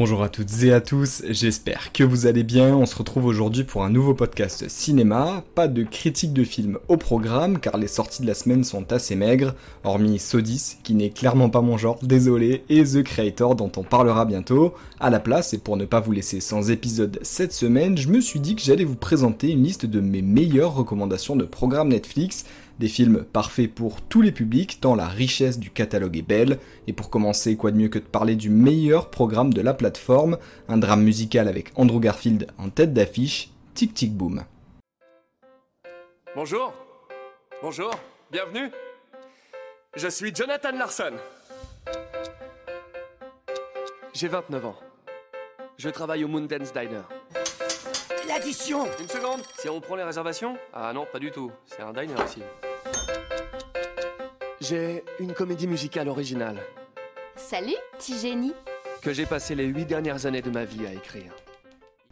Bonjour à toutes et à tous, j'espère que vous allez bien. On se retrouve aujourd'hui pour un nouveau podcast cinéma. Pas de critique de film au programme car les sorties de la semaine sont assez maigres, hormis Sodis qui n'est clairement pas mon genre, désolé, et The Creator dont on parlera bientôt. À la place, et pour ne pas vous laisser sans épisode cette semaine, je me suis dit que j'allais vous présenter une liste de mes meilleures recommandations de programmes Netflix des films parfaits pour tous les publics, tant la richesse du catalogue est belle. Et pour commencer, quoi de mieux que de parler du meilleur programme de la plateforme, un drame musical avec Andrew Garfield en tête d'affiche, Tic Tic Boom. Bonjour. Bonjour. Bienvenue. Je suis Jonathan Larson. J'ai 29 ans. Je travaille au Moondance Diner. L'addition Une seconde. Si on prend les réservations? Ah non, pas du tout. C'est un diner ici. J'ai une comédie musicale originale Salut, petit génie. que j'ai passé les huit dernières années de ma vie à écrire.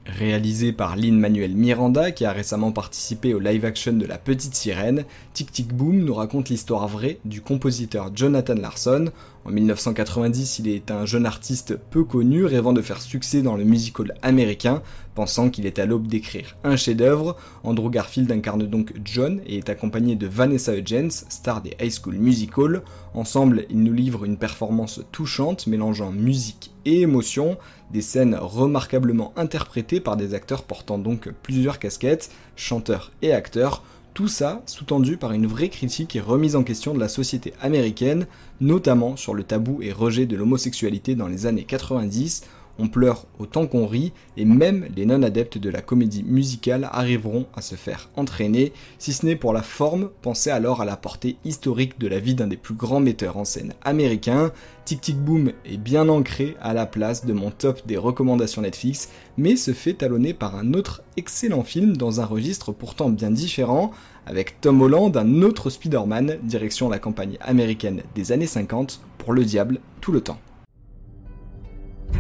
Réalisé par Lin-Manuel Miranda, qui a récemment participé au live-action de La Petite Sirène, Tic Tic Boom nous raconte l'histoire vraie du compositeur Jonathan Larson. En 1990, il est un jeune artiste peu connu, rêvant de faire succès dans le musical américain, pensant qu'il est à l'aube d'écrire un chef-d'œuvre. Andrew Garfield incarne donc John et est accompagné de Vanessa Hudgens, star des High School Musical. Ensemble, ils nous livrent une performance touchante, mélangeant musique et émotion, des scènes remarquablement interprétées par des acteurs portant donc plusieurs casquettes, chanteurs et acteurs, tout ça sous-tendu par une vraie critique et remise en question de la société américaine, notamment sur le tabou et rejet de l'homosexualité dans les années 90. On pleure autant qu'on rit, et même les non-adeptes de la comédie musicale arriveront à se faire entraîner, si ce n'est pour la forme, pensez alors à la portée historique de la vie d'un des plus grands metteurs en scène américains. Tic Tic Boom est bien ancré à la place de mon top des recommandations Netflix, mais se fait talonner par un autre excellent film dans un registre pourtant bien différent, avec Tom Holland, un autre Spider-Man, direction la campagne américaine des années 50, pour le diable tout le temps.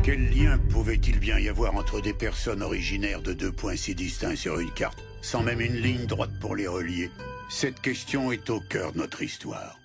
Quel lien pouvait-il bien y avoir entre des personnes originaires de deux points si distincts sur une carte, sans même une ligne droite pour les relier? Cette question est au cœur de notre histoire.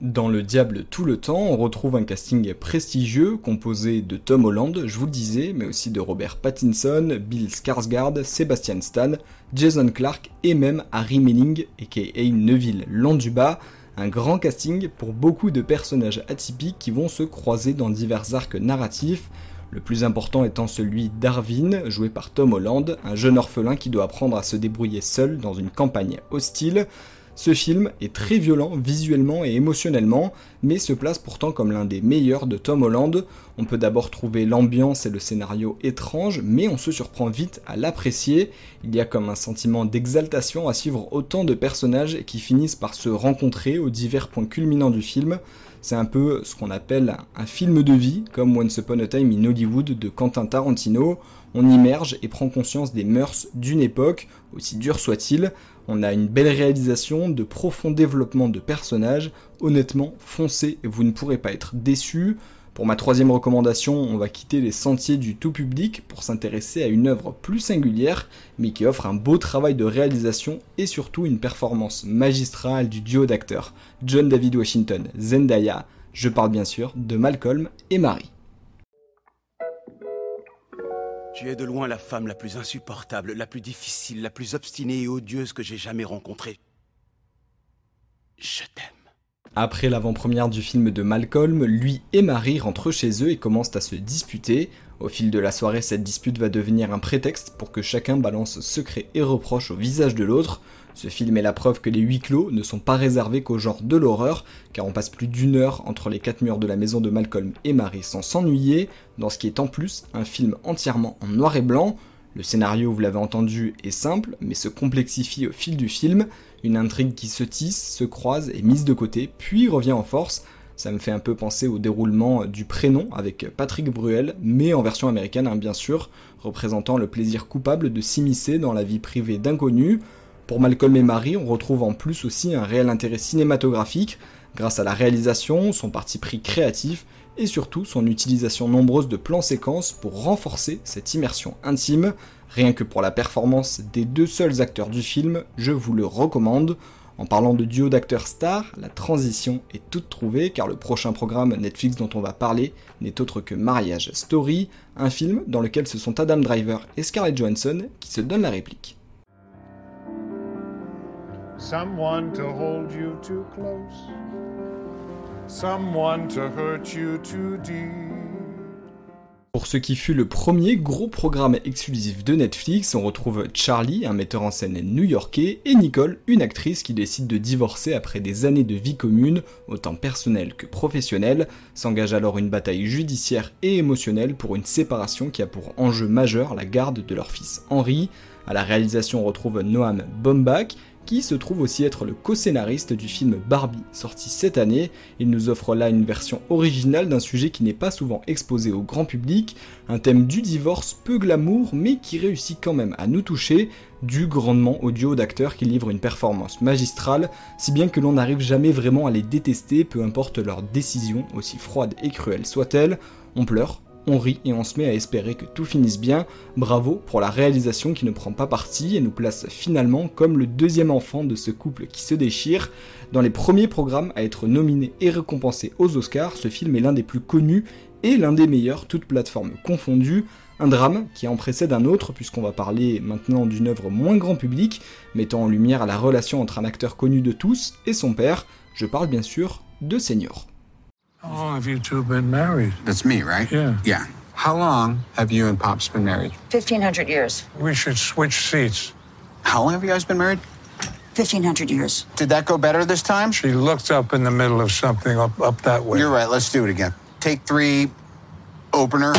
Dans Le Diable tout le temps, on retrouve un casting prestigieux composé de Tom Holland, je vous le disais, mais aussi de Robert Pattinson, Bill Skarsgård, Sebastian Stan, Jason Clarke et même Harry Melling, aka Neville Londuba, un grand casting pour beaucoup de personnages atypiques qui vont se croiser dans divers arcs narratifs, le plus important étant celui d'Arvin, joué par Tom Holland, un jeune orphelin qui doit apprendre à se débrouiller seul dans une campagne hostile. Ce film est très violent visuellement et émotionnellement, mais se place pourtant comme l'un des meilleurs de Tom Holland. On peut d'abord trouver l'ambiance et le scénario étrange, mais on se surprend vite à l'apprécier. Il y a comme un sentiment d'exaltation à suivre autant de personnages qui finissent par se rencontrer aux divers points culminants du film. C'est un peu ce qu'on appelle un film de vie, comme Once Upon a Time in Hollywood de Quentin Tarantino. On immerge et prend conscience des mœurs d'une époque, aussi dure soit-il. On a une belle réalisation, de profonds développements de personnages. Honnêtement, foncez, vous ne pourrez pas être déçus. Pour ma troisième recommandation, on va quitter les sentiers du tout public pour s'intéresser à une œuvre plus singulière, mais qui offre un beau travail de réalisation et surtout une performance magistrale du duo d'acteurs John David Washington, Zendaya. Je parle bien sûr de Malcolm et Marie. Tu es de loin la femme la plus insupportable, la plus difficile, la plus obstinée et odieuse que j'ai jamais rencontrée. Je t'aime. Après l'avant-première du film de Malcolm, lui et Marie rentrent chez eux et commencent à se disputer. Au fil de la soirée, cette dispute va devenir un prétexte pour que chacun balance secrets et reproches au visage de l'autre. Ce film est la preuve que les huis clos ne sont pas réservés qu'au genre de l'horreur, car on passe plus d'une heure entre les quatre murs de la maison de Malcolm et Marie sans s'ennuyer, dans ce qui est en plus un film entièrement en noir et blanc. Le scénario, vous l'avez entendu, est simple, mais se complexifie au fil du film, une intrigue qui se tisse, se croise, est mise de côté, puis revient en force. Ça me fait un peu penser au déroulement du prénom avec Patrick Bruel, mais en version américaine, hein, bien sûr, représentant le plaisir coupable de s'immiscer dans la vie privée d'inconnus. Pour Malcolm et Marie, on retrouve en plus aussi un réel intérêt cinématographique, grâce à la réalisation, son parti pris créatif, et surtout son utilisation nombreuse de plans séquences pour renforcer cette immersion intime. Rien que pour la performance des deux seuls acteurs du film, je vous le recommande. En parlant de duo d'acteurs stars, la transition est toute trouvée car le prochain programme Netflix dont on va parler n'est autre que Mariage Story, un film dans lequel ce sont Adam Driver et Scarlett Johansson qui se donnent la réplique. Someone to hold you too close. Someone to hurt you too deep. Pour ce qui fut le premier gros programme exclusif de Netflix, on retrouve Charlie, un metteur en scène new-yorkais, et Nicole, une actrice qui décide de divorcer après des années de vie commune, autant personnelle que professionnelle, s'engage alors une bataille judiciaire et émotionnelle pour une séparation qui a pour enjeu majeur la garde de leur fils Henry. À la réalisation, on retrouve Noam Baumbach, qui se trouve aussi être le co-scénariste du film Barbie, sorti cette année. Il nous offre là une version originale d'un sujet qui n'est pas souvent exposé au grand public, un thème du divorce peu glamour, mais qui réussit quand même à nous toucher, dû grandement au duo d'acteurs qui livrent une performance magistrale, si bien que l'on n'arrive jamais vraiment à les détester, peu importe leur décision, aussi froide et cruelle soit-elle. On pleure, on rit et on se met à espérer que tout finisse bien. Bravo pour la réalisation qui ne prend pas parti et nous place finalement comme le deuxième enfant de ce couple qui se déchire. Dans les premiers programmes à être nominé et récompensé aux Oscars, ce film est l'un des plus connus et l'un des meilleurs, toutes plateformes confondues. Un drame qui en précède un autre, puisqu'on va parler maintenant d'une œuvre moins grand public, mettant en lumière la relation entre un acteur connu de tous et son père. Je parle bien sûr de Senior. How long have you two been married? That's me, right? Yeah. Yeah. How long have you and Pops been married? 1,500 years. We should switch seats. How long have you guys been married? 1,500 years. Did that go better this time? She looked up in the middle of something up, up that way. You're right. Let's do it again. Take three, opener.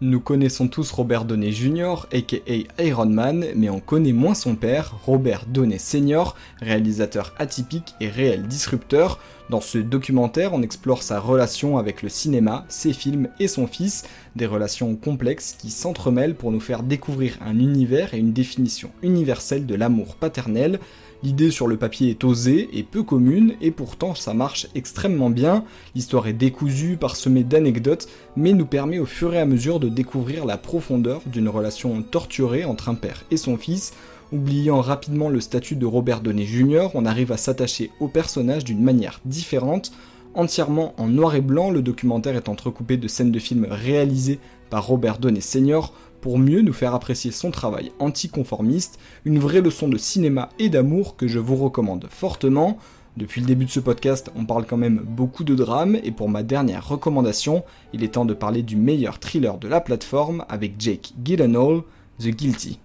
Nous connaissons tous Robert Downey Jr., aka Iron Man, mais on connaît moins son père, Robert Downey Sr., réalisateur atypique et réel disrupteur. Dans ce documentaire, on explore sa relation avec le cinéma, ses films et son fils, des relations complexes qui s'entremêlent pour nous faire découvrir un univers et une définition universelle de l'amour paternel, L'idée sur le papier est osée et peu commune, et pourtant ça marche extrêmement bien. L'histoire est décousue, parsemée d'anecdotes, mais nous permet au fur et à mesure de découvrir la profondeur d'une relation torturée entre un père et son fils. Oubliant rapidement le statut de Robert Downey Jr., on arrive à s'attacher au personnage d'une manière différente. Entièrement en noir et blanc, le documentaire est entrecoupé de scènes de films réalisées par Robert Downey Sr pour mieux nous faire apprécier son travail anticonformiste, une vraie leçon de cinéma et d'amour que je vous recommande fortement. Depuis le début de ce podcast, on parle quand même beaucoup de drame, et pour ma dernière recommandation, il est temps de parler du meilleur thriller de la plateforme avec Jake Gyllenhaal, The Guilty.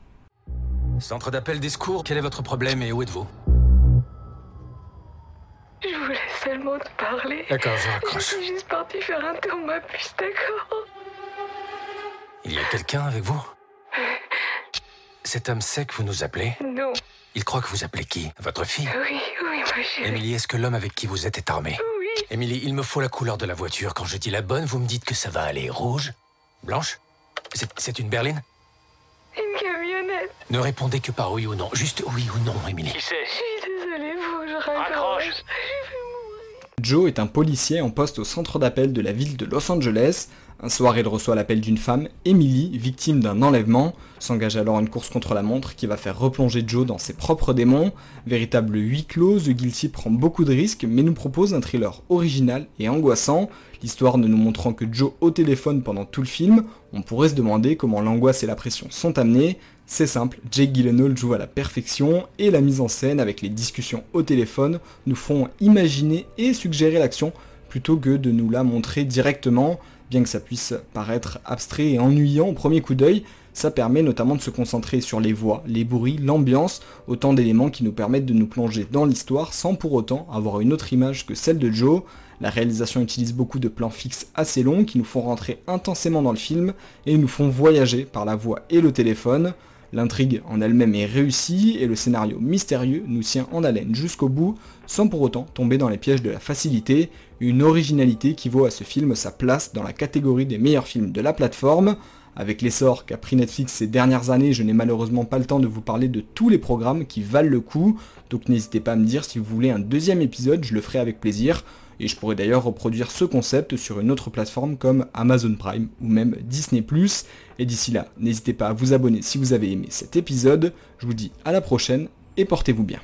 Centre d'appel des secours, quel est votre problème et où êtes-vous Je voulais seulement te parler. D'accord, je raccroche. Je suis juste partie faire un tour ma puce, d'accord il y a quelqu'un avec vous Cet homme sait que vous nous appelez Non. Il croit que vous appelez qui Votre fille Oui, oui, ma chérie. Émilie, est-ce que l'homme avec qui vous êtes est armé Oui. Émilie, il me faut la couleur de la voiture. Quand je dis la bonne, vous me dites que ça va aller rouge Blanche C'est une berline. Ne répondez que par oui ou non. Juste oui ou non, Émilie. Qui c'est? Je suis désolée, vous, je raccroche. Joe est un policier en poste au centre d'appel de la ville de Los Angeles. Un soir, il reçoit l'appel d'une femme, Emily, victime d'un enlèvement, s'engage alors une course contre la montre qui va faire replonger Joe dans ses propres démons. Véritable huis clos, The Guilty prend beaucoup de risques mais nous propose un thriller original et angoissant. L'histoire ne nous montrant que Joe au téléphone pendant tout le film, on pourrait se demander comment l'angoisse et la pression sont amenées. C'est simple, Jake Gyllenhaal joue à la perfection et la mise en scène avec les discussions au téléphone nous font imaginer et suggérer l'action plutôt que de nous la montrer directement. Bien que ça puisse paraître abstrait et ennuyant au premier coup d'œil, ça permet notamment de se concentrer sur les voix, les bruits, l'ambiance, autant d'éléments qui nous permettent de nous plonger dans l'histoire sans pour autant avoir une autre image que celle de Joe. La réalisation utilise beaucoup de plans fixes assez longs qui nous font rentrer intensément dans le film et nous font voyager par la voix et le téléphone. L'intrigue en elle-même est réussie et le scénario mystérieux nous tient en haleine jusqu'au bout sans pour autant tomber dans les pièges de la facilité, une originalité qui vaut à ce film sa place dans la catégorie des meilleurs films de la plateforme. Avec l'essor qu'a pris Netflix ces dernières années, je n'ai malheureusement pas le temps de vous parler de tous les programmes qui valent le coup, donc n'hésitez pas à me dire si vous voulez un deuxième épisode, je le ferai avec plaisir. Et je pourrais d'ailleurs reproduire ce concept sur une autre plateforme comme Amazon Prime ou même Disney ⁇ Et d'ici là, n'hésitez pas à vous abonner si vous avez aimé cet épisode. Je vous dis à la prochaine et portez-vous bien.